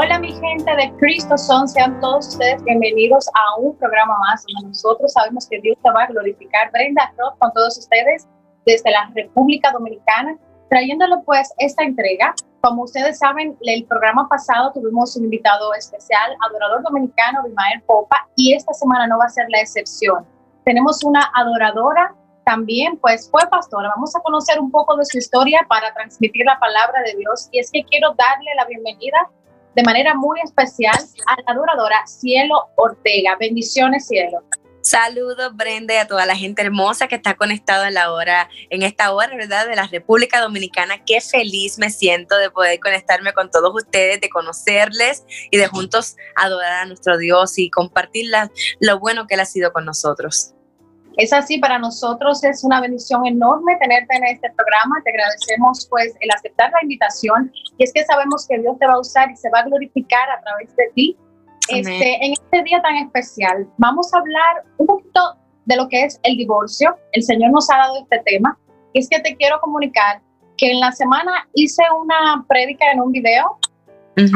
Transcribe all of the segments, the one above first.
Hola mi gente de Cristo son, sean todos ustedes bienvenidos a un programa más donde nosotros sabemos que Dios te va a glorificar. Brenda Roth con todos ustedes desde la República Dominicana, trayéndole pues esta entrega. Como ustedes saben, el programa pasado tuvimos un invitado especial, adorador dominicano, Bimael Popa, y esta semana no va a ser la excepción. Tenemos una adoradora también pues fue pastora. Vamos a conocer un poco de su historia para transmitir la palabra de Dios. Y es que quiero darle la bienvenida de manera muy especial a la adoradora Cielo Ortega. Bendiciones, Cielo. Saludos, Brenda, y a toda la gente hermosa que está conectada en la hora, en esta hora, ¿verdad? De la República Dominicana. Qué feliz me siento de poder conectarme con todos ustedes, de conocerles y de juntos adorar a nuestro Dios y compartir lo bueno que Él ha sido con nosotros. Es así, para nosotros es una bendición enorme tenerte en este programa. Te agradecemos pues el aceptar la invitación y es que sabemos que Dios te va a usar y se va a glorificar a través de ti. Este, en este día tan especial vamos a hablar un poquito de lo que es el divorcio. El Señor nos ha dado este tema. Y es que te quiero comunicar que en la semana hice una prédica en un video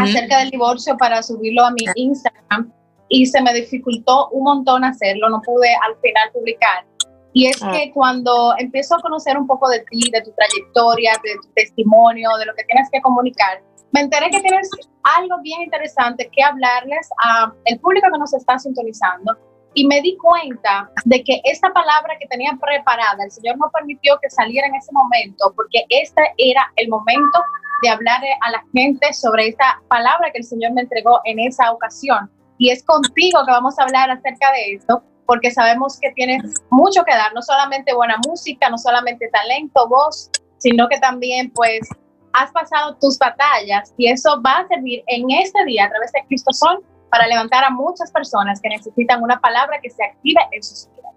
acerca del divorcio para subirlo a mi Instagram y se me dificultó un montón hacerlo, no pude al final publicar. Y es ah. que cuando empiezo a conocer un poco de ti, de tu trayectoria, de tu testimonio, de lo que tienes que comunicar, me enteré que tienes algo bien interesante que hablarles a el público que nos está sintonizando y me di cuenta de que esta palabra que tenía preparada, el Señor no permitió que saliera en ese momento porque este era el momento de hablar a la gente sobre esta palabra que el Señor me entregó en esa ocasión y es contigo que vamos a hablar acerca de esto, porque sabemos que tienes mucho que dar, no solamente buena música, no solamente talento, voz, sino que también pues has pasado tus batallas y eso va a servir en este día a través de Cristo Sol para levantar a muchas personas que necesitan una palabra que se active en sus vidas.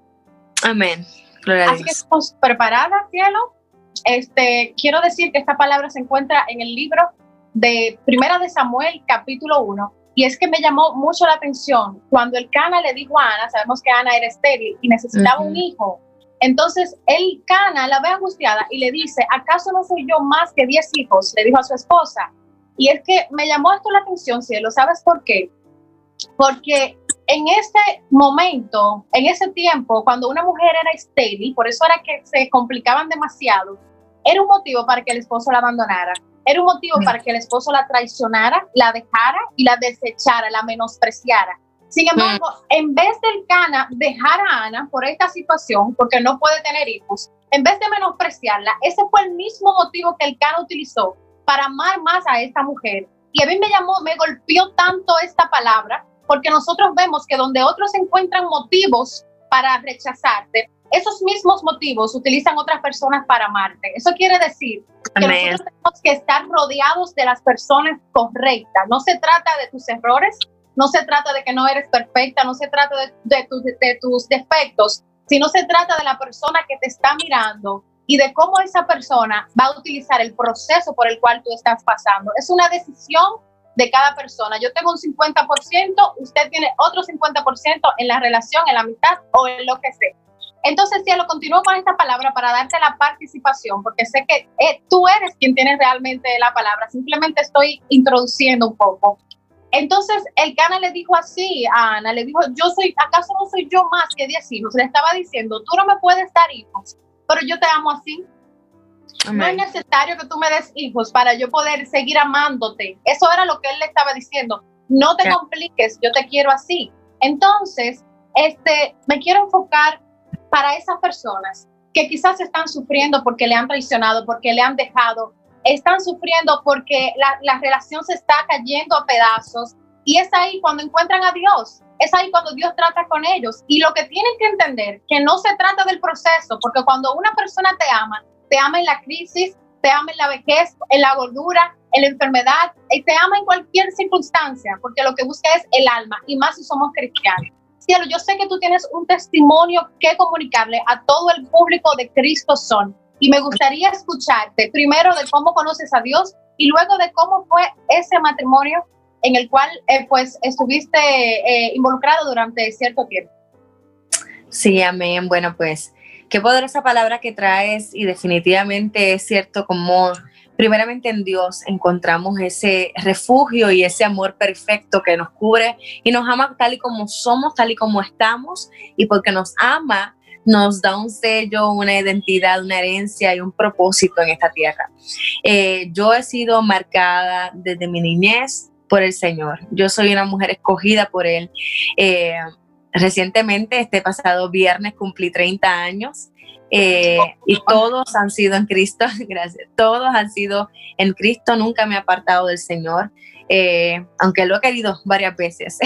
Amén. Así que estamos preparadas, cielo. Este, quiero decir que esta palabra se encuentra en el libro de Primera de Samuel, capítulo 1, y es que me llamó mucho la atención cuando el Cana le dijo a Ana, sabemos que Ana era estéril y necesitaba un hijo. Entonces el Cana la ve angustiada y le dice, ¿acaso no soy yo más que diez hijos? Le dijo a su esposa. Y es que me llamó esto la atención, cielo. ¿Sabes por qué? Porque en ese momento, en ese tiempo, cuando una mujer era estéril, por eso era que se complicaban demasiado, era un motivo para que el esposo la abandonara. Era un motivo para que el esposo la traicionara, la dejara y la desechara, la menospreciara. Sin embargo, en vez del Cana dejar a Ana por esta situación, porque no puede tener hijos, en vez de menospreciarla, ese fue el mismo motivo que el Cana utilizó para amar más a esta mujer. Y a mí me llamó, me golpeó tanto esta palabra, porque nosotros vemos que donde otros encuentran motivos para rechazarte, esos mismos motivos utilizan otras personas para amarte. Eso quiere decir que nosotros tenemos que estar rodeados de las personas correctas. No se trata de tus errores, no se trata de que no eres perfecta, no se trata de, de tus defectos, sino se trata de la persona que te está mirando y de cómo esa persona va a utilizar el proceso por el cual tú estás pasando. Es una decisión de cada persona. Yo tengo un 50%, usted tiene otro 50% en la relación, en la mitad o en lo que sea. Entonces, Cielo, continúo con esta palabra para darte la participación, porque sé que eh, tú eres quien tiene realmente la palabra, simplemente estoy introduciendo un poco. Entonces, el Cana le dijo así a Ana, le dijo, yo soy, ¿acaso no soy yo más que diez hijos? Le estaba diciendo, tú no me puedes dar hijos, pero yo te amo así. No es necesario que tú me des hijos para yo poder seguir amándote. Eso era lo que él le estaba diciendo. No te compliques, yo te quiero así. Entonces, este, me quiero enfocar para esas personas que quizás están sufriendo porque le han traicionado, porque le han dejado, están sufriendo porque la, la relación se está cayendo a pedazos y es ahí cuando encuentran a Dios, es ahí cuando Dios trata con ellos. Y lo que tienen que entender, que no se trata del proceso, porque cuando una persona te ama, te ama en la crisis, te ama en la vejez, en la gordura, en la enfermedad, y te ama en cualquier circunstancia, porque lo que busca es el alma, y más si somos cristianos. Cielo, yo sé que tú tienes un testimonio que comunicarle a todo el público de Cristo Son. Y me gustaría escucharte primero de cómo conoces a Dios y luego de cómo fue ese matrimonio en el cual eh, pues estuviste eh, involucrado durante cierto tiempo. Sí, amén. Bueno, pues qué poderosa palabra que traes y definitivamente es cierto como primeramente en Dios encontramos ese refugio y ese amor perfecto que nos cubre y nos ama tal y como somos, tal y como estamos y porque nos ama nos da un sello, una identidad, una herencia y un propósito en esta tierra. Eh, yo he sido marcada desde mi niñez por el Señor. Yo soy una mujer escogida por Él. Eh, recientemente, este pasado viernes, cumplí 30 años. Eh, y todos han sido en Cristo, gracias. Todos han sido en Cristo, nunca me he apartado del Señor, aunque lo he querido varias veces,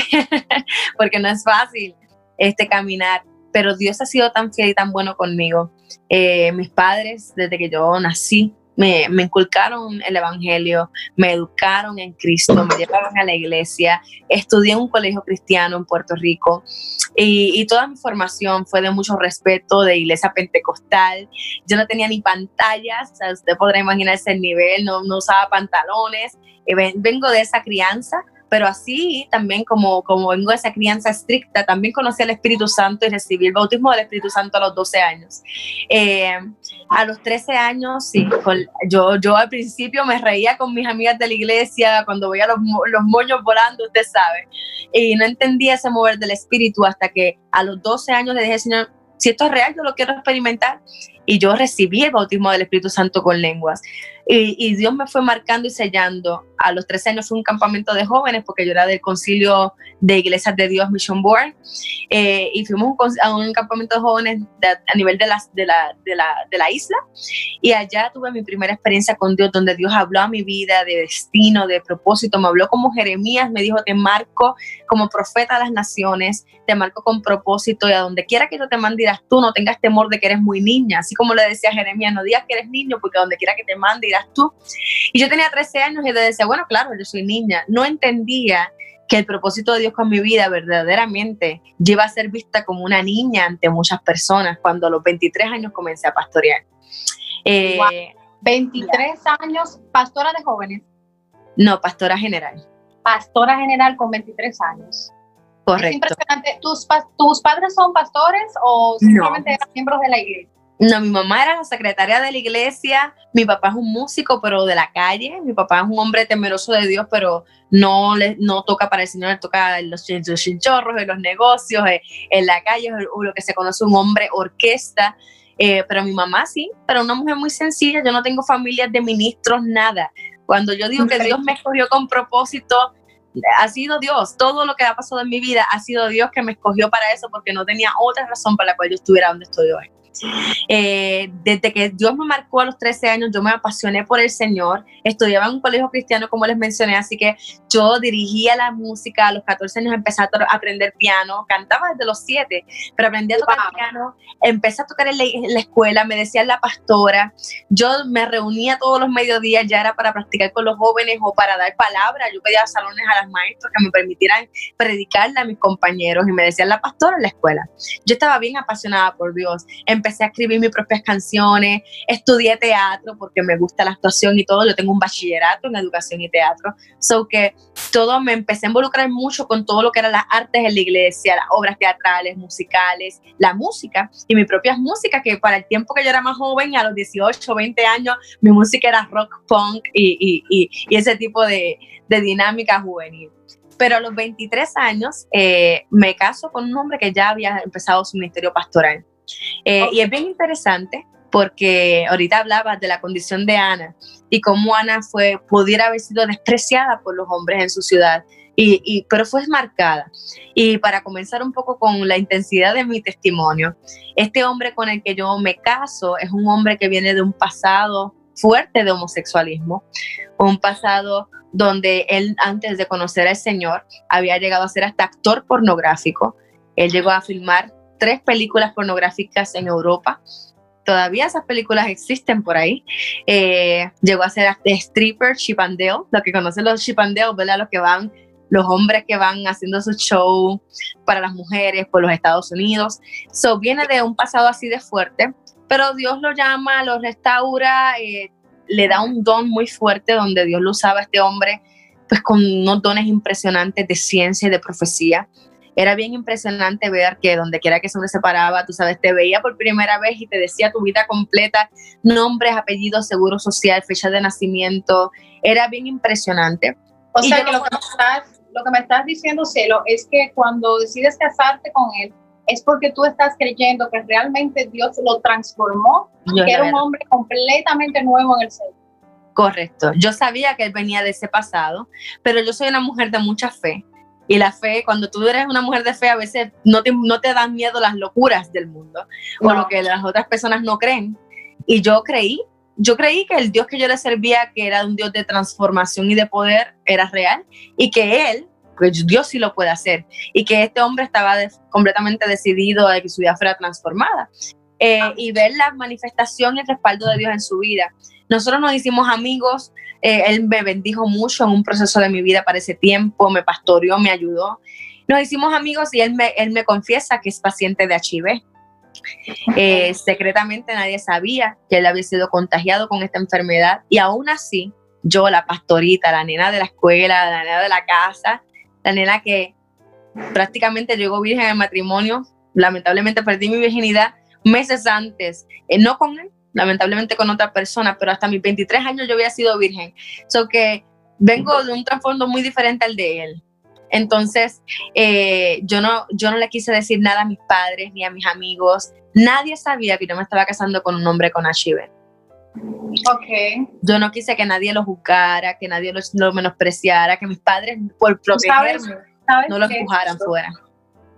porque no es fácil este caminar pero Dios ha sido tan fiel y tan bueno conmigo. Eh, mis padres, desde que yo nací, me, inculcaron el Evangelio, me educaron en Cristo, me llevaron a la iglesia, estudié en un colegio cristiano en Puerto Rico y, toda mi formación fue de mucho respeto, de iglesia pentecostal. Yo no tenía ni pantallas, usted podrá imaginarse el nivel, no, no usaba pantalones, eh, vengo de esa crianza pero así también como, como vengo de esa crianza estricta, también conocí al Espíritu Santo y recibí el bautismo del Espíritu Santo a los 12 años. Eh, a los 13 años, sí, yo, yo al principio me reía con mis amigas de la iglesia cuando veía los, los moños volando, usted sabe, y no entendía ese mover del Espíritu hasta que a los 12 años le dije, Señor, si esto es real, yo lo quiero experimentar. Y yo recibí el bautismo del Espíritu Santo con lenguas. Y, Dios me fue marcando y sellando. A los 13 años fue un campamento de jóvenes porque yo era del concilio de Iglesias de Dios Mission Board. Eh, y fuimos a un campamento de jóvenes a nivel de, las, de, la, de, la, de la isla. Y allá tuve mi primera experiencia con Dios, donde Dios habló a mi vida de destino, de propósito. Me habló como Jeremías, me dijo, te marco como profeta a las naciones, te marco con propósito y a donde quiera que yo te mande irás tú, no tengas temor de que eres muy niña. Así como le decía a Jeremías, no digas que eres niño porque a donde quiera que te mande irás tú. Y yo tenía 13 años y le decía, bueno, claro, yo soy niña. No entendía que el propósito de Dios con mi vida verdaderamente lleva a ser vista como una niña ante muchas personas cuando a los 23 años comencé a pastorear. 23 eh, años, pastora de jóvenes. No, pastora general. Pastora general con 23 años. Correcto. Es impresionante. ¿Tus, ¿Tus padres son pastores o simplemente eran miembros de la iglesia? No, mi mamá era la secretaria de la iglesia, mi papá es un músico, pero de la calle, mi papá es un hombre temeroso de Dios, pero no, le, no toca para el Señor, toca los, chinchorros, en los negocios, eh, en la calle, o lo que se conoce un hombre orquesta. Eh, pero mi mamá sí, pero una mujer muy sencilla, yo no tengo familias de ministros, nada. Cuando yo digo que Dios me escogió con propósito, ha sido Dios. Todo lo que ha pasado en mi vida ha sido Dios que me escogió para eso, porque no tenía otra razón para la cual yo estuviera donde estoy hoy. Eh, desde que Dios me marcó a los 13 años, yo me apasioné por el Señor. Estudiaba en un colegio cristiano, como les mencioné, así que yo dirigía la música. A los 14 años empecé a aprender piano. Cantaba desde los 7, pero aprendí a tocar piano. Empecé a tocar en la, escuela, me decía la pastora. Yo me reunía todos los mediodías, ya era para practicar con los jóvenes o para dar palabras. Yo pedía salones a las maestras que me permitieran predicarle a mis compañeros y me decía la pastora en la escuela. Yo estaba bien apasionada por Dios. Empecé empecé a escribir mis propias canciones, estudié teatro porque me gusta la actuación y todo, yo tengo un bachillerato en educación y teatro, so que todo me empecé a involucrar mucho con todo lo que eran las artes en la iglesia, las obras teatrales, musicales, la música y mis propias músicas, que para el tiempo que yo era más joven, a los 18, 20 años, mi música era rock, punk y, y, y, ese tipo de, de dinámica juvenil. Pero a los 23 años eh, me caso con un hombre que ya había empezado su ministerio pastoral. Eh, y es bien interesante porque ahorita hablabas de la condición de Ana y cómo Ana fue, pudiera haber sido despreciada por los hombres en su ciudad, y, pero fue marcada. Y para comenzar un poco con la intensidad de mi testimonio, este hombre con el que yo me caso es un hombre que viene de un pasado fuerte de homosexualismo, un pasado donde él antes de conocer al Señor había llegado a ser hasta actor pornográfico. Él llegó a filmar tres películas pornográficas en Europa. Todavía esas películas existen por ahí. Eh, llegó a ser stripper, Chip and Dale, lo que conocen los Chip and Dale, ¿verdad? Los que van, los hombres que van haciendo su show para las mujeres por los Estados Unidos. So, viene de un pasado así de fuerte, pero Dios lo llama, lo restaura, eh, le da un don muy fuerte donde Dios lo usaba este hombre pues con unos dones impresionantes de ciencia y de profecía. Era bien impresionante ver que donde quiera que se hombre se paraba, tú sabes, te veía por primera vez y te decía tu vida completa, nombres, apellidos, seguro social, fecha de nacimiento. Era bien impresionante. O sea, que lo que, me estás, lo que me estás diciendo, Cielo, es que cuando decides casarte con él, es porque tú estás creyendo que realmente Dios lo transformó, que era un hombre completamente nuevo en el ser. Correcto. Yo sabía que él venía de ese pasado, pero yo soy una mujer de mucha fe. Y la fe, cuando tú eres una mujer de fe, a veces no te, no te dan miedo las locuras del mundo o lo que las otras personas no creen. Y yo creí, yo creí que el Dios que yo le servía, que era un Dios de transformación y de poder, era real y que Él que Dios sí lo puede hacer y que este hombre estaba completamente decidido a que su vida fuera transformada. Eh, y ver la manifestación y el respaldo de Dios en su vida. Nosotros nos hicimos amigos, eh, él me bendijo mucho en un proceso de mi vida para ese tiempo, me pastoreó, me ayudó. Nos hicimos amigos y él me, él me confiesa que es paciente de HIV. Eh, secretamente nadie sabía que él había sido contagiado con esta enfermedad y aún así yo, la pastorita, la nena de la escuela, la nena de la casa, la nena que prácticamente llegó virgen al matrimonio, lamentablemente perdí mi virginidad meses antes, eh, no con él, lamentablemente con otra persona, pero hasta mis 23 años yo había sido virgen. So que vengo de un trasfondo muy diferente al de él. Entonces, eh, yo, no, yo no le quise decir nada a mis padres ni a mis amigos. Nadie sabía que yo me estaba casando con un hombre con HIV. Okay. Yo no quise que nadie lo juzgara, que nadie lo, menospreciara, que mis padres, por protegerme, no lo empujaran fuera.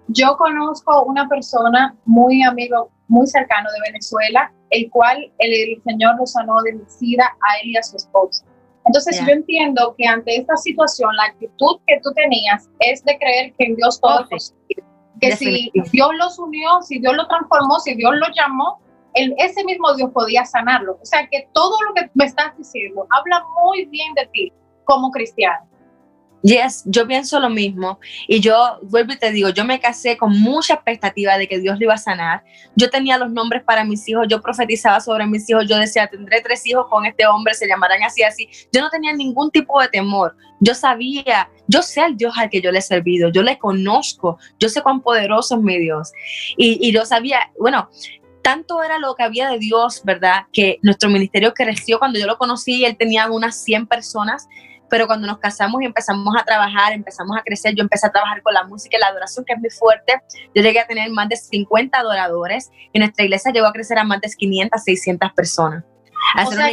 Yo conozco una persona muy amigo, muy cercano de Venezuela, el cual el, Señor lo sanó de SIDA a él y a su esposa. Entonces yo entiendo que ante esta situación la actitud que tú tenías es de creer que en Dios todo es posible. Que si Dios los unió, si Dios lo transformó, si Dios lo llamó, ese mismo Dios podía sanarlo. O sea que todo lo que me estás diciendo habla muy bien de ti como cristiano. Yes, yo pienso lo mismo. Y yo vuelvo y te digo, yo me casé con mucha expectativa de que Dios lo iba a sanar. Yo tenía los nombres para mis hijos, yo profetizaba sobre mis hijos, yo decía, tendré tres hijos con este hombre, se llamarán así, así. Yo no tenía ningún tipo de temor. Yo sabía, yo sé al Dios al que yo le he servido, yo le conozco, yo sé cuán poderoso es mi Dios. Y, y yo sabía, bueno, tanto era lo que había de Dios, ¿verdad? Que nuestro ministerio creció cuando yo lo conocí, él tenía unas 100 personas, pero cuando nos casamos y empezamos a trabajar, empezamos a crecer, yo empecé a trabajar con la música y la adoración, que es muy fuerte. Yo llegué a tener más de 50 adoradores y nuestra iglesia llegó a crecer a más de 500, 600 personas. O sea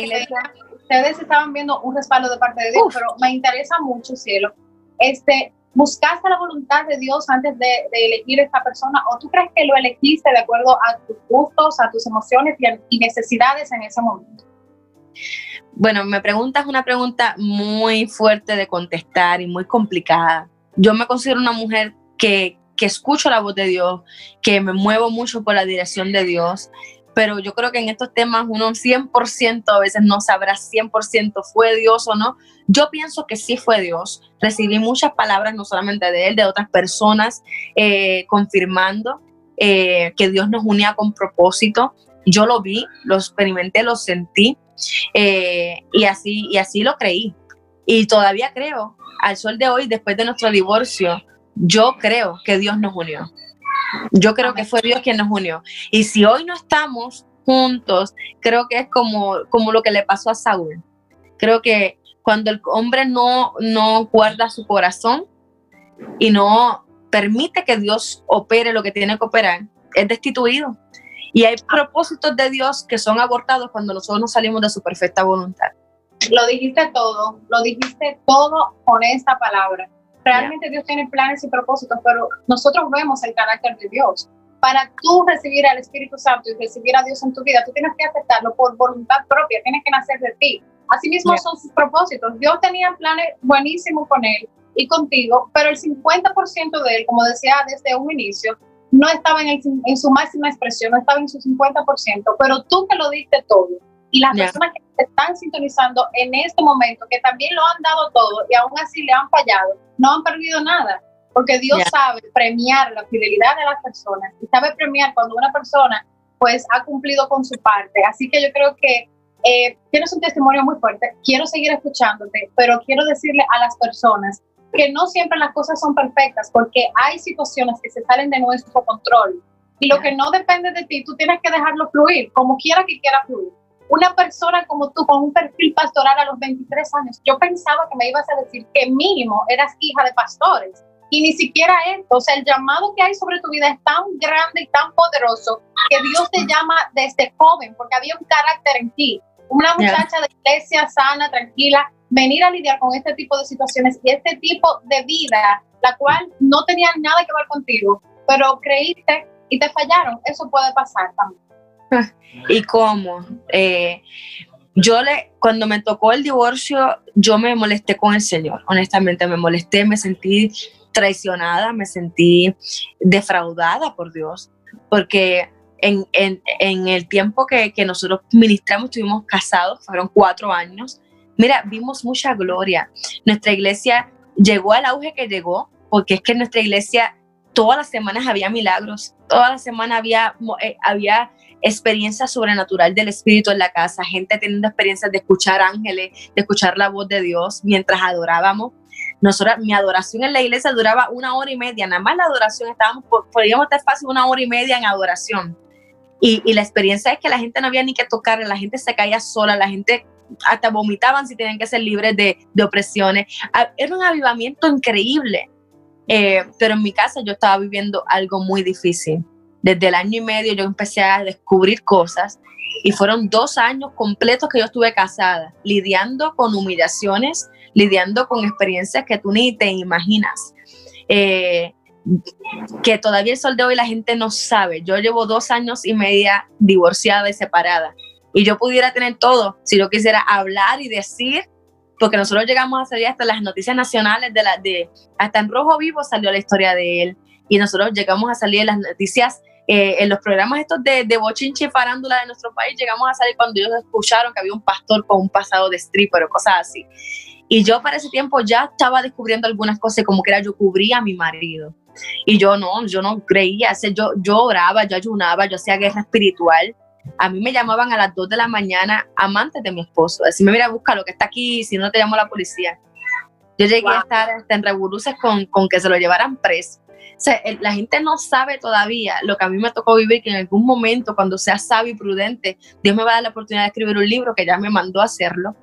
ustedes estaban viendo un respaldo de parte de Dios, pero me interesa mucho, cielo, este, ¿Buscaste la voluntad de Dios antes de, elegir esta persona o tú crees que lo elegiste de acuerdo a tus gustos, a tus emociones y, necesidades en ese momento? Bueno, me preguntas una pregunta muy fuerte de contestar y muy complicada. Yo me considero una mujer que, que escucho la voz de Dios, que me muevo mucho por la dirección de Dios, pero yo creo que en estos temas uno 100% a veces no sabrá 100% fue Dios o no. Yo pienso que sí fue Dios. Recibí muchas palabras, no solamente de él, de otras personas, eh, confirmando eh, que Dios nos unía con propósito. Yo lo vi, lo experimenté, lo sentí eh, y, así, y así lo creí. Y todavía creo, al sol de hoy, después de nuestro divorcio, yo creo que Dios nos unió. Yo creo que fue Dios quien nos unió. Y si hoy no estamos juntos, creo que es como, como lo que le pasó a Saúl. Creo que cuando el hombre no, no guarda su corazón y no permite que Dios opere lo que tiene que operar, es destituido. Y hay propósitos de Dios que son abortados cuando nosotros no salimos de su perfecta voluntad. Lo dijiste todo, lo dijiste todo con esta palabra. Realmente Dios tiene planes y propósitos, pero nosotros vemos el carácter de Dios. Para tú recibir al Espíritu Santo y recibir a Dios en tu vida, tú tienes que aceptarlo por voluntad propia, tienes que nacer de ti. Asimismo son sus propósitos. Dios tenía planes buenísimos con él y contigo, pero el 50% de él, como decía desde un inicio, no estaba en, en su máxima expresión, no estaba en su 50%, pero tú que lo diste todo y las personas que te están sintonizando en este momento, que también lo han dado todo y aún así le han fallado, no han perdido nada, porque Dios sabe premiar la fidelidad de las personas y sabe premiar cuando una persona pues ha cumplido con su parte. Así que yo creo que eh, tienes un testimonio muy fuerte, quiero seguir escuchándote, pero quiero decirle a las personas que no siempre las cosas son perfectas, porque hay situaciones que se salen de nuestro control. Y lo que no depende de ti, tú tienes que dejarlo fluir, como quiera que quiera fluir. Una persona como tú, con un perfil pastoral a los 23 años, yo pensaba que me ibas a decir que mínimo eras hija de pastores. Y ni siquiera esto, o sea, el llamado que hay sobre tu vida es tan grande y tan poderoso que Dios te llama desde joven, porque había un carácter en ti. Una muchacha de iglesia sana, tranquila, venir a lidiar con este tipo de situaciones y este tipo de vida, la cual no tenía nada que ver contigo, pero creíste y te fallaron. Eso puede pasar también. ¿Y cómo? Eh, yo le, cuando me tocó el divorcio, yo me molesté con el Señor, honestamente me molesté, me sentí traicionada, me sentí defraudada por Dios, porque en, en, en el tiempo que, que, nosotros ministramos, estuvimos casados, fueron cuatro años, mira, vimos mucha gloria. Nuestra iglesia llegó al auge que llegó, porque es que en nuestra iglesia todas las semanas había milagros, todas las semanas había, eh, había experiencia sobrenatural del Espíritu en la casa, gente teniendo experiencias de escuchar ángeles, de escuchar la voz de Dios mientras adorábamos. Nosotros, mi adoración en la iglesia duraba una hora y media, nada más la adoración, estábamos, podíamos estar fácil una hora y media en adoración. Y, y, la experiencia es que la gente no había ni que tocar, la gente se caía sola, la gente hasta vomitaban si tenían que ser libres de, de opresiones. Ah, era un avivamiento increíble. Eh, pero en mi casa yo estaba viviendo algo muy difícil. Desde el año y medio yo empecé a descubrir cosas y fueron dos años completos que yo estuve casada, lidiando con humillaciones, lidiando con experiencias que tú ni te imaginas. Eh, que todavía el sol de hoy la gente no sabe. Yo llevo dos años y media divorciada y separada. Y yo pudiera tener todo si yo quisiera hablar y decir porque nosotros llegamos a salir hasta las noticias nacionales de la de hasta en rojo vivo salió la historia de él y nosotros llegamos a salir en las noticias eh, en los programas estos de, de bochinche farándula de nuestro país llegamos a salir cuando ellos escucharon que había un pastor con un pasado de stripper o cosas así. Y yo para ese tiempo ya estaba descubriendo algunas cosas como que era yo cubría a mi marido. Y yo no yo no creía yo yo oraba yo ayunaba yo hacía guerra espiritual a mí me llamaban a las 2 de la mañana amantes de mi esposo. Decirme, mira, busca lo que está aquí, si no te llamo la policía. Yo llegué a estar en revoluces con, con, que se lo llevaran preso. O sea, la gente no sabe todavía lo que a mí me tocó vivir, que en algún momento, cuando sea sabio y prudente, Dios me va a dar la oportunidad de escribir un libro que ya me mandó a hacerlo,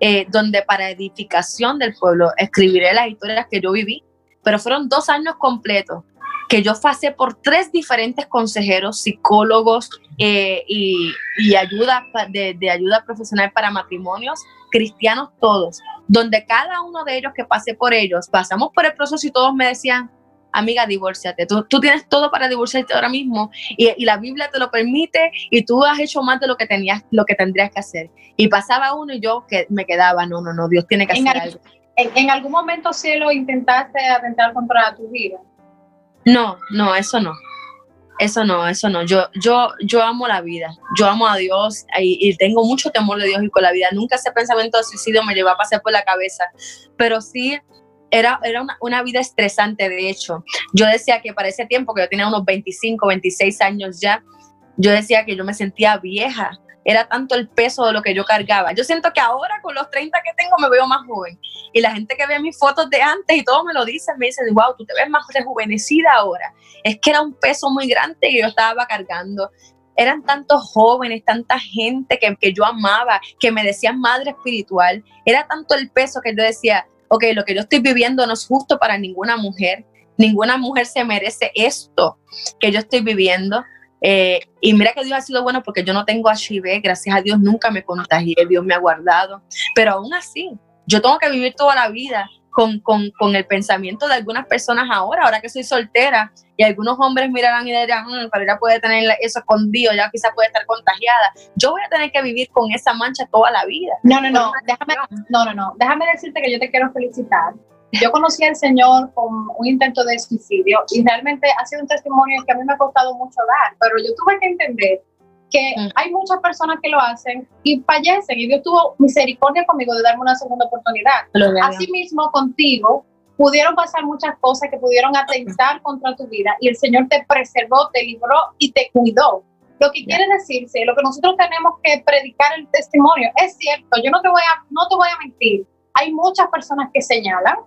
eh, donde para edificación del pueblo escribiré las historias que yo viví, pero fueron dos años completos que yo pasé por tres diferentes consejeros, psicólogos eh, y, ayuda de, ayuda profesional para matrimonios, cristianos todos, donde cada uno de ellos que pasé por ellos, pasamos por el proceso y todos me decían, amiga, divórciate, tú, tú tienes todo para divorciarte ahora mismo y, y, la Biblia te lo permite y tú has hecho más de lo que tenías, lo que tendrías que hacer. Y pasaba uno y yo que me quedaba, no, no, no, Dios tiene que hacer algo. En, en, algún momento, cielo, intentaste atentar contra tu vida? No, no, eso no. Eso no, eso no. Yo, yo, yo amo la vida. Yo amo a Dios y, tengo mucho temor de Dios y con la vida. Nunca ese pensamiento de suicidio me llevó a pasar por la cabeza. Pero sí, era, era una, una, vida estresante, de hecho. Yo decía que para ese tiempo, que yo tenía unos 25, 26 años ya, yo decía que yo me sentía vieja era tanto el peso de lo que yo cargaba. Yo siento que ahora con los 30 que tengo me veo más joven. Y la gente que ve mis fotos de antes y todo me lo dice, me dice, wow, tú te ves más rejuvenecida ahora. Es que era un peso muy grande que yo estaba cargando. Eran tantos jóvenes, tanta gente que, que yo amaba, que me decían madre espiritual. Era tanto el peso que yo decía, ok, lo que yo estoy viviendo no es justo para ninguna mujer. Ninguna mujer se merece esto que yo estoy viviendo eh, y mira que Dios ha sido bueno porque yo no tengo HIV, gracias a Dios nunca me contagié, Dios me ha guardado, pero aún así, yo tengo que vivir toda la vida con, con, con, el pensamiento de algunas personas ahora, ahora que soy soltera, y algunos hombres mirarán y dirán, mmm, pero ella puede tener eso escondido, ya quizá puede estar contagiada. Yo voy a tener que vivir con esa mancha toda la vida. No, no, no, déjame, no, no, no, déjame decirte que yo te quiero felicitar yo conocí al Señor con un intento de suicidio y realmente ha sido un testimonio que a mí me ha costado mucho dar, pero yo tuve que entender que hay muchas personas que lo hacen y fallecen. Y Dios tuvo misericordia conmigo de darme una segunda oportunidad. Asimismo, contigo pudieron pasar muchas cosas que pudieron atentar contra tu vida y el Señor te preservó, te libró y te cuidó. Lo que quiere decirse, lo que nosotros tenemos que predicar el testimonio, es cierto, yo no te voy a, no te voy a mentir, hay muchas personas que señalan,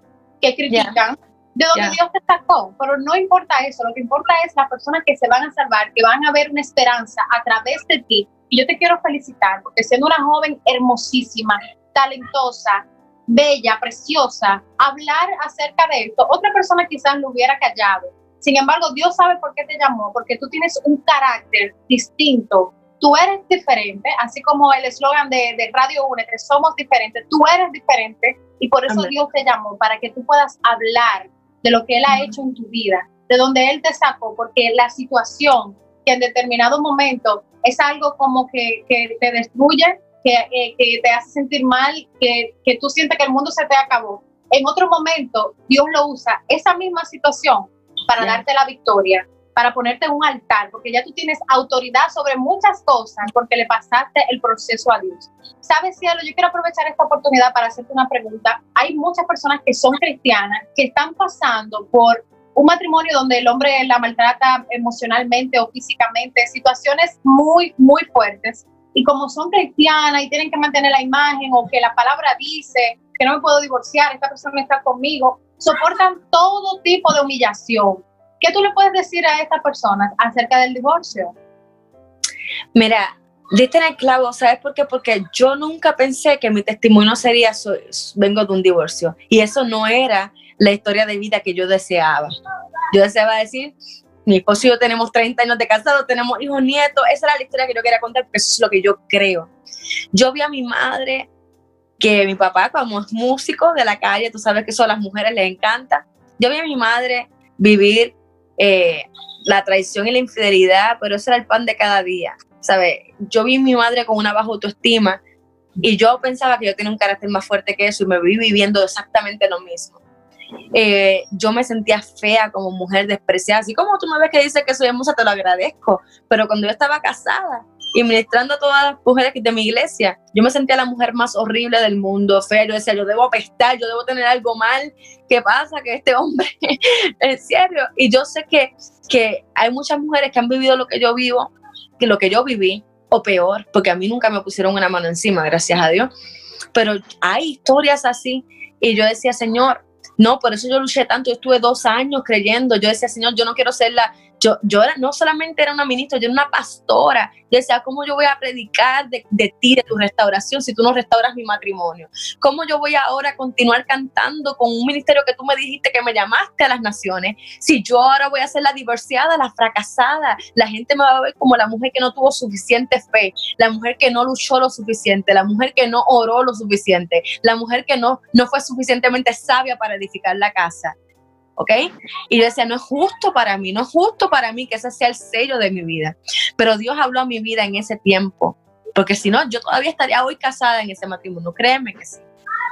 que critican de donde Dios te sacó, pero no importa eso, lo que importa es las personas que se van a salvar, que van a ver una esperanza a través de ti. Y yo te quiero felicitar porque siendo una joven hermosísima, talentosa, bella, preciosa, hablar acerca de esto, otra persona quizás lo hubiera callado. Sin embargo, Dios sabe por qué te llamó, porque tú tienes un carácter distinto, tú eres diferente, así como el eslogan de, de Radio Únete, somos diferentes, tú eres diferente y por eso Dios te llamó, para que tú puedas hablar de lo que Él ha hecho en tu vida, de donde Él te sacó, porque la situación que en determinado momento es algo como que, que te destruye, que, eh, que, te hace sentir mal, que, que tú sientes que el mundo se te acabó. En otro momento, Dios lo usa, esa misma situación, para darte la victoria, para ponerte en un altar, porque ya tú tienes autoridad sobre muchas cosas porque le pasaste el proceso a Dios. Sabes, cielo, yo quiero aprovechar esta oportunidad para hacerte una pregunta. Hay muchas personas que son cristianas que están pasando por un matrimonio donde el hombre la maltrata emocionalmente o físicamente, situaciones muy, muy fuertes. Y como son cristianas y tienen que mantener la imagen o que la palabra dice que no me puedo divorciar, esta persona está conmigo, soportan todo tipo de humillación ¿Qué tú le puedes decir a estas personas acerca del divorcio? Mira, diste en el clavo, ¿sabes por qué? Porque yo nunca pensé que mi testimonio sería, vengo de un divorcio. Y eso no era la historia de vida que yo deseaba. Yo deseaba decir, mi esposo y yo tenemos 30 años de casado, tenemos hijos, nietos. Esa era la historia que yo quería contar, porque eso es lo que yo creo. Yo vi a mi madre, que mi papá, como es músico de la calle, tú sabes que eso a las mujeres les encanta. Yo vi a mi madre vivir eh, la traición y la infidelidad, pero eso era el pan de cada día, ¿sabes? Yo vi a mi madre con una baja autoestima y yo pensaba que yo tenía un carácter más fuerte que eso y me vi viviendo exactamente lo mismo. Eh, yo me sentía fea como mujer despreciada, así como tú me ves que dices que soy hermosa, te lo agradezco, pero cuando yo estaba casada y ministrando a todas las mujeres de mi iglesia, yo me sentía la mujer más horrible del mundo, fea, yo decía, yo debo apestar, yo debo tener algo mal, ¿qué pasa? Que este hombre, en serio, y yo sé que, que hay muchas mujeres que han vivido lo que yo vivo, que lo que yo viví, o peor, porque a mí nunca me pusieron una mano encima, gracias a Dios, pero hay historias así, y yo decía, Señor, no, por eso yo luché tanto, yo estuve dos años creyendo, yo decía, Señor, yo no quiero ser la, yo, yo no solamente era una ministra, yo era una pastora. Yo decía, ¿cómo yo voy a predicar de, de, ti, de tu restauración, si tú no restauras mi matrimonio? ¿Cómo yo voy ahora a continuar cantando con un ministerio que tú me dijiste que me llamaste a las naciones? Si yo ahora voy a ser la divorciada, la fracasada, la gente me va a ver como la mujer que no tuvo suficiente fe, la mujer que no luchó lo suficiente, la mujer que no oró lo suficiente, la mujer que no, no fue suficientemente sabia para edificar la casa. ¿Ok? Y yo decía, no es justo para mí, no es justo para mí que ese sea el sello de mi vida. Pero Dios habló a mi vida en ese tiempo, porque si no, yo todavía estaría hoy casada en ese matrimonio, créeme que sí.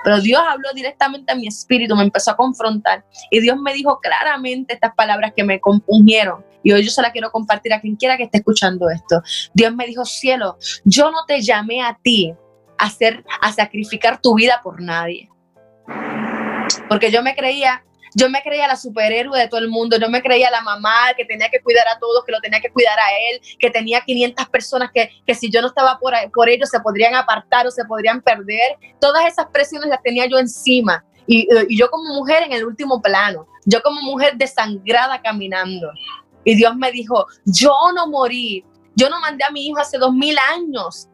Pero Dios habló directamente a mi espíritu, me empezó a confrontar y Dios me dijo claramente estas palabras que me compungieron. Y hoy yo se las quiero compartir a quien quiera que esté escuchando esto. Dios me dijo, cielo, yo no te llamé a ti a, hacer, a sacrificar tu vida por nadie. Porque yo me creía yo me creía la superhéroe de todo el mundo, yo me creía la mamá que tenía que cuidar a todos, que lo tenía que cuidar a él, que tenía 500 personas que, que si yo no estaba por, por ellos se podrían apartar o se podrían perder. Todas esas presiones las tenía yo encima. Y, y yo como mujer en el último plano, yo como mujer desangrada caminando. Y Dios me dijo, yo no morí, yo no mandé a mi hijo hace dos mil años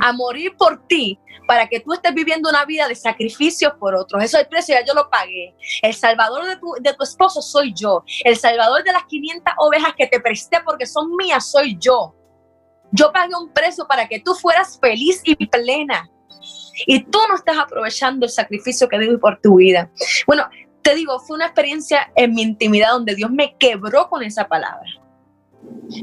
a morir por ti para que tú estés viviendo una vida de sacrificios por otros. Eso es el precio, ya yo lo pagué. El salvador de tu, de tu esposo soy yo. El salvador de las 500 ovejas que te presté porque son mías soy yo. Yo pagué un precio para que tú fueras feliz y plena. Y tú no estás aprovechando el sacrificio que di por tu vida. Bueno, te digo, fue una experiencia en mi intimidad donde Dios me quebró con esa palabra.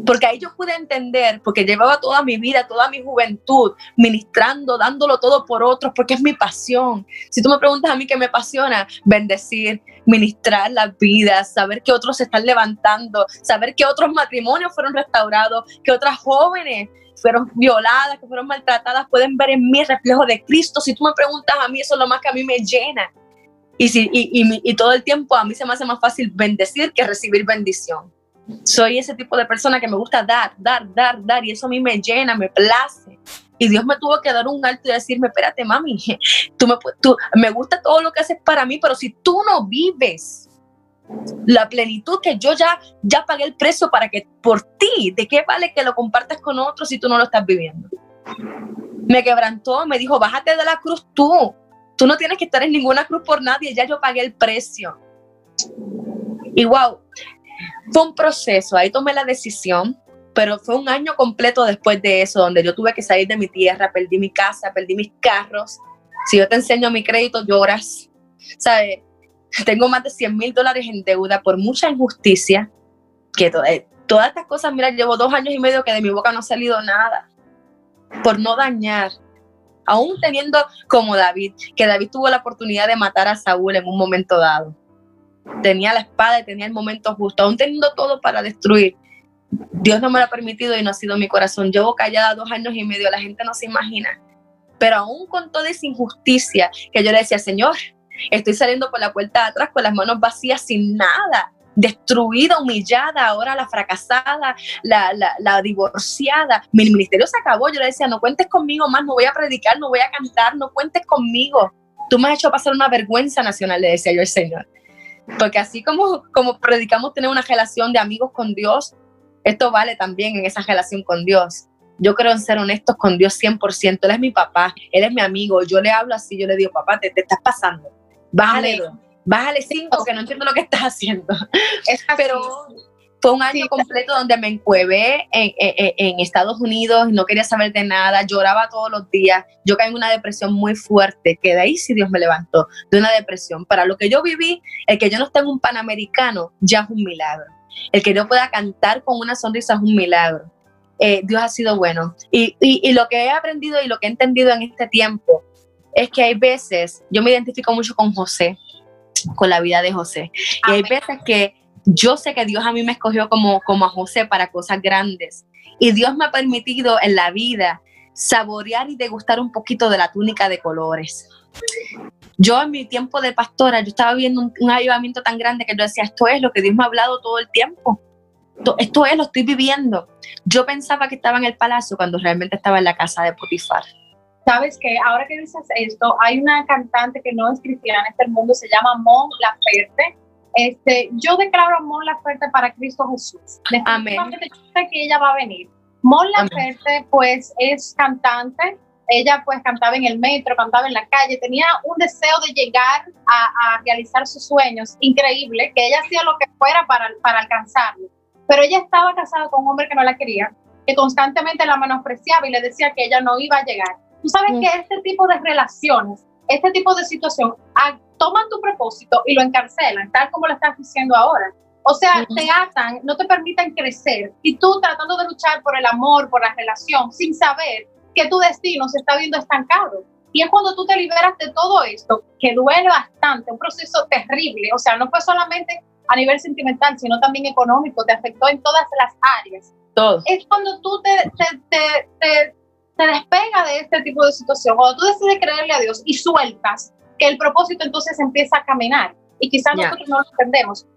Porque ahí yo pude entender, porque llevaba toda mi vida, toda mi juventud, ministrando, dándolo todo por otros, porque es mi pasión. Si tú me preguntas a mí qué me apasiona, bendecir, ministrar las vidas, saber que otros se están levantando, saber que otros matrimonios fueron restaurados, que otras jóvenes fueron violadas, que fueron maltratadas, pueden ver en mí el reflejo de Cristo. Si tú me preguntas a mí, eso es lo más que a mí me llena. Y, si, y, y, y todo el tiempo a mí se me hace más fácil bendecir que recibir bendición soy ese tipo de persona que me gusta dar, dar, dar, dar, y eso a mí me llena, me place. Y Dios me tuvo que dar un alto y decirme, espérate, mami, tú me, me gusta todo lo que haces para mí, pero si tú no vives la plenitud que yo ya, ya pagué el precio para que por ti, ¿de qué vale que lo compartas con otros si tú no lo estás viviendo? Me quebrantó, me dijo, bájate de la cruz tú. Tú no tienes que estar en ninguna cruz por nadie, ya yo pagué el precio. Y wow, fue un proceso, ahí tomé la decisión, pero fue un año completo después de eso, donde yo tuve que salir de mi tierra, perdí mi casa, perdí mis carros. Si yo te enseño mi crédito, lloras. ¿Sabes? Tengo más de 100 mil dólares en deuda por mucha injusticia. Que eh, todas estas cosas, mira, llevo dos años y medio que de mi boca no ha salido nada. Por no dañar. Aún teniendo como David, que David tuvo la oportunidad de matar a Saúl en un momento dado. Tenía la espada y tenía el momento justo. Aún teniendo todo para destruir. Dios no me lo ha permitido y no ha sido mi corazón. Llevo callada dos años y medio, la gente no se imagina. Pero aún con toda esa injusticia que yo le decía, Señor, Estoy saliendo por la puerta de atrás con las manos vacías, sin nada, destruida, humillada, ahora la fracasada, la, la, divorciada. Mi ministerio se acabó. Yo le decía, no cuentes conmigo más, no voy a predicar, no voy a cantar, no cuentes conmigo. Tú me has hecho pasar una vergüenza nacional, le decía yo al Señor. Porque así como, como predicamos tener una relación de amigos con Dios, esto vale también en esa relación con Dios. Yo creo en ser honestos con Dios 100%. Él es mi papá, Él es mi amigo. Yo le hablo así, yo le digo, papá, te, te estás pasando bájale bájale cinco, que no entiendo lo que estás haciendo. Pero fue un año completo donde me encuevé en, en, Estados Unidos, no quería saber de nada, lloraba todos los días, yo caí en una depresión muy fuerte, que de ahí sí Dios me levantó, de una depresión. Para lo que yo viví, el que yo no esté en un panamericano ya es un milagro. El que yo pueda cantar con una sonrisa es un milagro. Eh, Dios ha sido bueno. Y, y, y lo que he aprendido y lo que he entendido en este tiempo es que hay veces, yo me identifico mucho con José, con la vida de José, y hay veces que yo sé que Dios a mí me escogió como, como a José para cosas grandes, y Dios me ha permitido en la vida saborear y degustar un poquito de la túnica de colores. Yo en mi tiempo de pastora, yo estaba viendo un, un avivamiento tan grande que yo decía, esto es lo que Dios me ha hablado todo el tiempo. Esto es, lo estoy viviendo. Yo pensaba que estaba en el palacio cuando realmente estaba en la casa de Potifar. Sabes que ahora que dices esto, hay una cantante que no es cristiana en este mundo, se llama Mon Laferte. Este, yo declaro a Mon Laferte para Cristo Jesús. Amén. Yo sé que ella va a venir. Mon Laferte, pues, es cantante. Ella, pues, cantaba en el metro, cantaba en la calle. Tenía un deseo de llegar a, a realizar sus sueños. Increíble, que ella hacía lo que fuera para, para alcanzarlo. Pero ella estaba casada con un hombre que no la quería, que constantemente la menospreciaba y le decía que ella no iba a llegar. Tú sabes que este tipo de relaciones, este tipo de situación, toman tu propósito y lo encarcelan, tal como lo estás diciendo ahora. O sea, te atan, no te permiten crecer y tú tratando de luchar por el amor, por la relación, sin saber que tu destino se está viendo estancado. Y es cuando tú te liberas de todo esto, que duele bastante, un proceso terrible. O sea, no fue solamente a nivel sentimental, sino también económico, te afectó en todas las áreas. Todo. Es cuando tú te, te, te te despega de este tipo de situación, cuando tú decides creerle a Dios y sueltas, que el propósito entonces empieza a caminar. Y quizás nosotros no lo entendemos.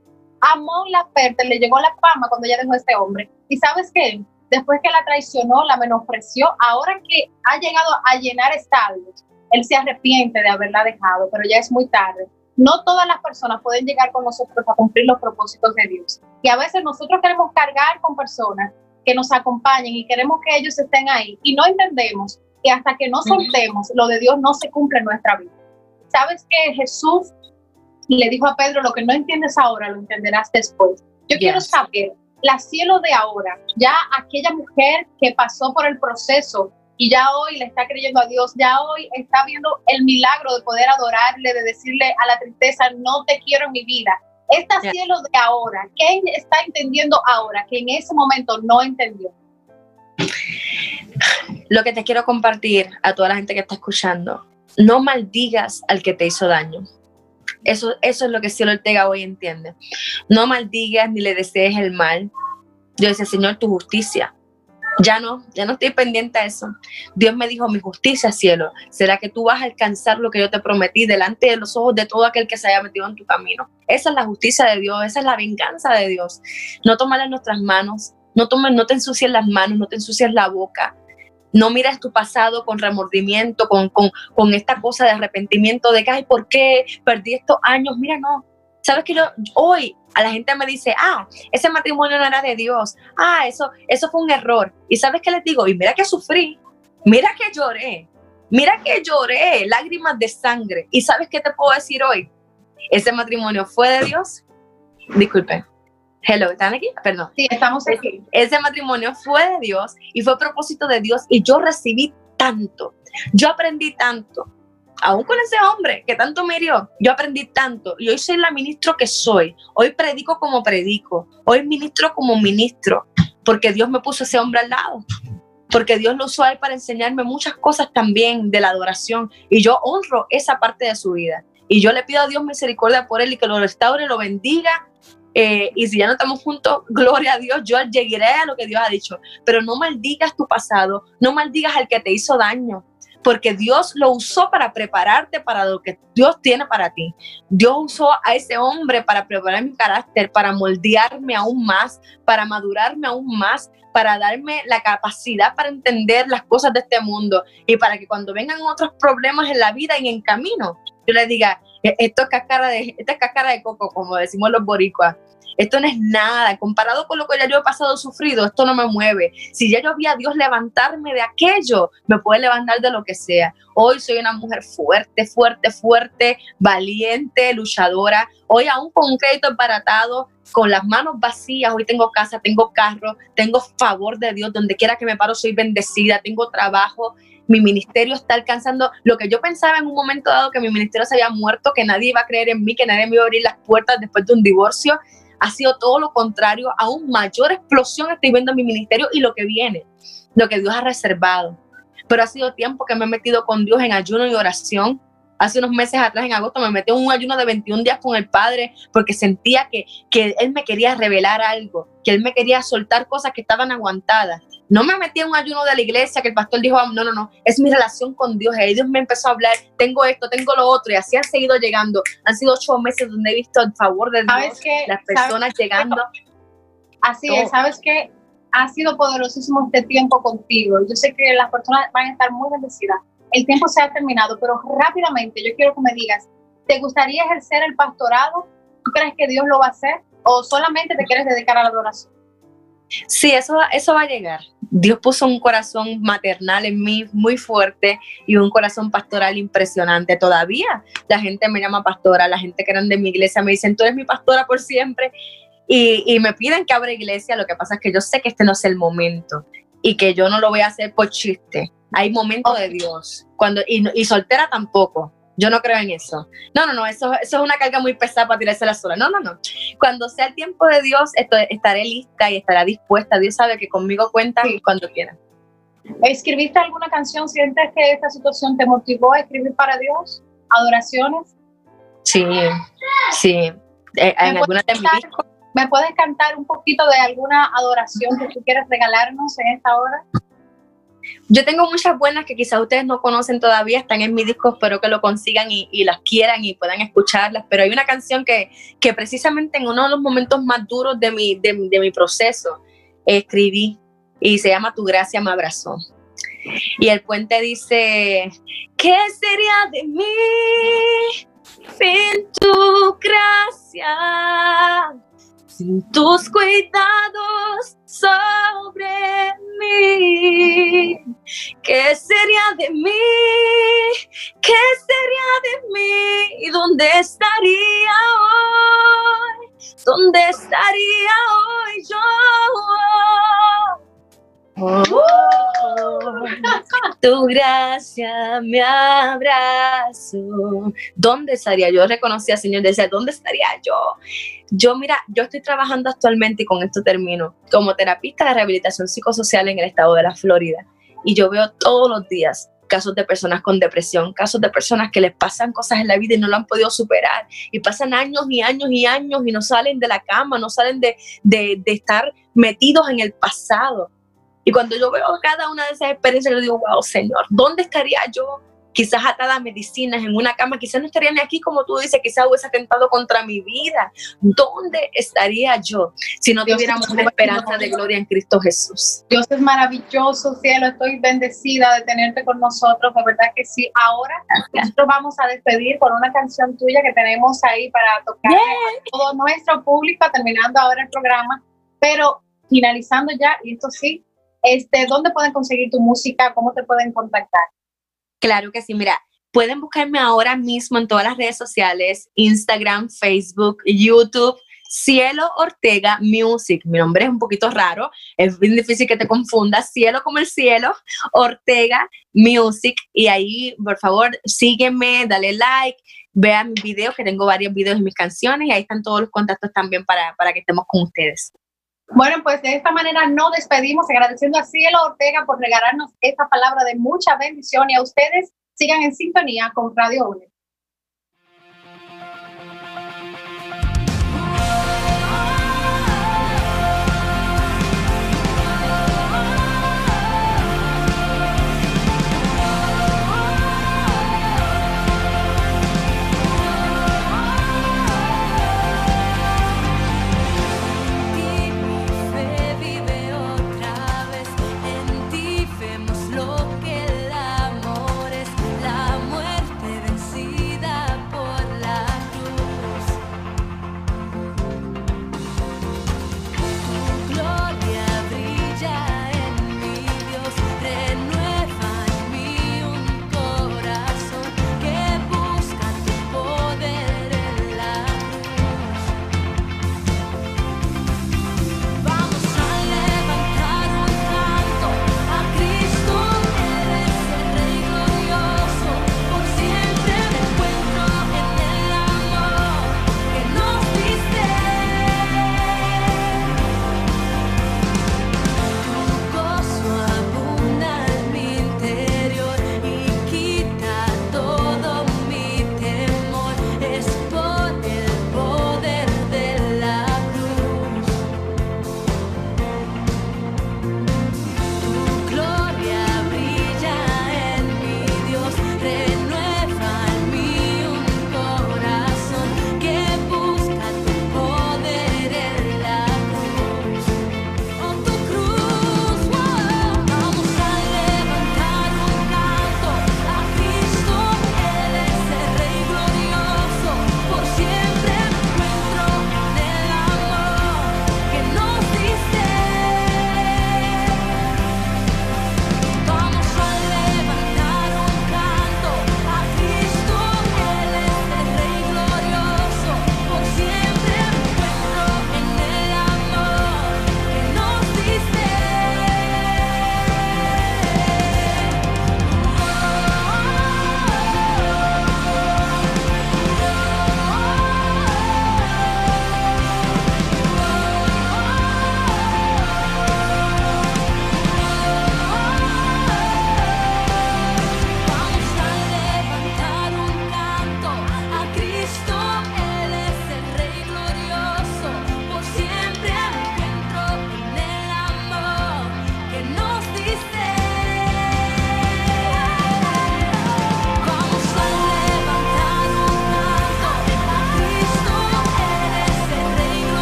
A Mon Laferte le llegó la fama cuando ella dejó a este hombre. Y sabes qué? Después que la traicionó, la menospreció, ahora que ha llegado a llenar estadios, él se arrepiente de haberla dejado, pero ya es muy tarde. No todas las personas pueden llegar con nosotros a cumplir los propósitos de Dios. Y a veces nosotros queremos cargar con personas que nos acompañen y queremos que ellos estén ahí y no entendemos que hasta que no soltemos lo de Dios no se cumple en nuestra vida. ¿Sabes que Jesús le dijo a Pedro, lo que no entiendes ahora lo entenderás después? Yo quiero saber, la cielo de ahora, ya aquella mujer que pasó por el proceso y ya hoy le está creyendo a Dios, ya hoy está viendo el milagro de poder adorarle, de decirle a la tristeza, no te quiero en mi vida, esta cielo de ahora, ¿qué está entendiendo ahora que en ese momento no entendió? Lo que te quiero compartir a toda la gente que está escuchando, no maldigas al que te hizo daño. Eso, eso es lo que Cielo Ortega hoy entiende. No maldigas ni le desees el mal. Yo decía, Señor, tu justicia. Ya no, ya no estoy pendiente a eso. Dios me dijo, mi justicia, cielo, será que tú vas a alcanzar lo que yo te prometí delante de los ojos de todo aquel que se haya metido en tu camino. Esa es la justicia de Dios, esa es la venganza de Dios. No tomarla en nuestras manos, no, tomes, no te ensucies las manos, no te ensucies la boca. No mires tu pasado con remordimiento, con, con, con esta cosa de arrepentimiento de que, ay, ¿por qué perdí estos años? Mira, no. Sabes que yo hoy a la gente me dice, ah, ese matrimonio no era de Dios, ah, eso, eso fue un error. Y sabes qué les digo, y mira que sufrí, mira que lloré, mira que lloré, lágrimas de sangre. Y sabes qué te puedo decir hoy, ese matrimonio fue de Dios. Disculpe. Hello, ¿están aquí? Perdón. Sí, estamos aquí. Ese matrimonio fue de Dios y fue propósito de Dios y yo recibí tanto. Yo aprendí tanto aún con ese hombre que tanto me hirió, yo aprendí tanto y hoy soy la ministro que soy. Hoy predico como predico. Hoy ministro como ministro, porque Dios me puso ese hombre al lado. Porque Dios lo usó a él para enseñarme muchas cosas también de la adoración. Y yo honro esa parte de su vida. Y yo le pido a Dios misericordia por él y que lo restaure, lo bendiga. Eh, y si ya no estamos juntos, gloria a Dios, yo llegaré a lo que Dios ha dicho. Pero no maldigas tu pasado, no maldigas al que te hizo daño porque Dios lo usó para prepararte para lo que Dios tiene para ti. Dios usó a ese hombre para preparar mi carácter, para moldearme aún más, para madurarme aún más, para darme la capacidad para entender las cosas de este mundo y para que cuando vengan otros problemas en la vida y en camino, yo le diga, esto es cascara de, esta es cascara de coco, como decimos los boricuas. Esto no es nada. Comparado con lo que ya yo he pasado sufrido, esto no me mueve. Si ya yo vi a Dios levantarme de aquello, me puede levantar de lo que sea. Hoy soy una mujer fuerte, fuerte, fuerte, valiente, luchadora. Hoy aún con un crédito embaratado, con las manos vacías, hoy tengo casa, tengo carro, tengo favor de Dios, donde quiera que me paro soy bendecida, tengo trabajo, mi ministerio está alcanzando lo que yo pensaba en un momento dado que mi ministerio se había muerto, que nadie iba a creer en mí, que nadie me iba a abrir las puertas después de un divorcio ha sido todo lo contrario, aún mayor explosión estoy viendo en mi ministerio y lo que viene, lo que Dios ha reservado. Pero ha sido tiempo que me he metido con Dios en ayuno y oración. Hace unos meses atrás, en agosto, me metí en un ayuno de 21 días con el Padre porque sentía que, que Él me quería revelar algo, que Él me quería soltar cosas que estaban aguantadas. No me metí en un ayuno de la iglesia que el pastor dijo, no, no, no, es mi relación con Dios. Y Dios me empezó a hablar, tengo esto, tengo lo otro, y así han seguido llegando. Han sido ocho meses donde he visto el favor de Dios, las personas llegando. Así es, sabes que ha sido poderosísimo este tiempo contigo. Yo sé que las personas van a estar muy bendecidas. El tiempo se ha terminado, pero rápidamente yo quiero que me digas, ¿te gustaría ejercer el pastorado? ¿Tú crees que Dios lo va a hacer? ¿O solamente te quieres dedicar a la adoración? Sí, eso, eso va a llegar. Dios puso un corazón maternal en mí muy fuerte y un corazón pastoral impresionante. Todavía la gente me llama pastora, la gente que eran de mi iglesia me dicen, tú eres mi pastora por siempre. Y, me piden que abra iglesia. Lo que pasa es que yo sé que este no es el momento y que yo no lo voy a hacer por chiste. Hay momentos de Dios. Cuando, y, y soltera tampoco. Yo no creo en eso. No, no, no, eso, eso es una carga muy pesada para tirarse la sola. No, no, no. Cuando sea el tiempo de Dios, estaré lista y estará dispuesta. Dios sabe que conmigo cuenta cuando quiera. ¿Escribiste alguna canción? ¿Sientes que esta situación te motivó a escribir para Dios? ¿Adoraciones? Sí, sí. Eh, en alguna de mis ¿Me puedes cantar un poquito de alguna adoración que tú quieras regalarnos en esta hora? Yo tengo muchas buenas que quizás ustedes no conocen todavía, están en mi disco, espero que lo consigan y, las quieran y puedan escucharlas, pero hay una canción que, que precisamente en uno de los momentos más duros de mi, de, mi proceso escribí y se llama Tu gracia me abrazó. Y el puente dice, ¿qué sería de mí sin tu gracia? Sin tus cuidados sobre mí. ¿Qué sería de mí? ¿Qué sería de mí? ¿Y dónde estaría hoy? ¿Dónde estaría hoy yo? Oh, tu gracia me abrazo. ¿Dónde estaría? Yo reconocía, Señor, decía, ¿dónde estaría yo? Yo, mira, yo estoy trabajando actualmente, y con esto termino, como terapista de rehabilitación psicosocial en el estado de la Florida. Y yo veo todos los días casos de personas con depresión, casos de personas que les pasan cosas en la vida y no lo han podido superar. Y pasan años y años y años y no salen de la cama, no salen de, estar metidos en el pasado. Y cuando yo veo cada una de esas experiencias, yo digo, wow, Señor, ¿dónde estaría yo quizás atada a medicinas en una cama, quizás no estaría ni aquí como tú dices, quizás hubiese atentado contra mi vida. ¿Dónde estaría yo si no tuviéramos una esperanza de gloria en Cristo Jesús? Dios es maravilloso, cielo, estoy bendecida de tenerte con nosotros, de verdad que sí. Ahora nosotros vamos a despedir con una canción tuya que tenemos ahí para tocar a todo nuestro público, terminando ahora el programa, pero finalizando ya, y esto sí, este, ¿dónde pueden conseguir tu música? ¿Cómo te pueden contactar? Claro que sí, mira, pueden buscarme ahora mismo en todas las redes sociales, Instagram, Facebook, YouTube. Cielo Ortega Music. Mi nombre es un poquito raro, es bien difícil que te confundas. Cielo como el cielo, Ortega Music. Y ahí, por favor, sígueme, dale like, vean mis videos, que tengo varios videos de mis canciones y ahí están todos los contactos también para, para que estemos con ustedes. Bueno, pues de esta manera nos despedimos agradeciendo a Cielo Ortega por regalarnos esta palabra de mucha bendición y a ustedes sigan en sintonía con Radio UNED.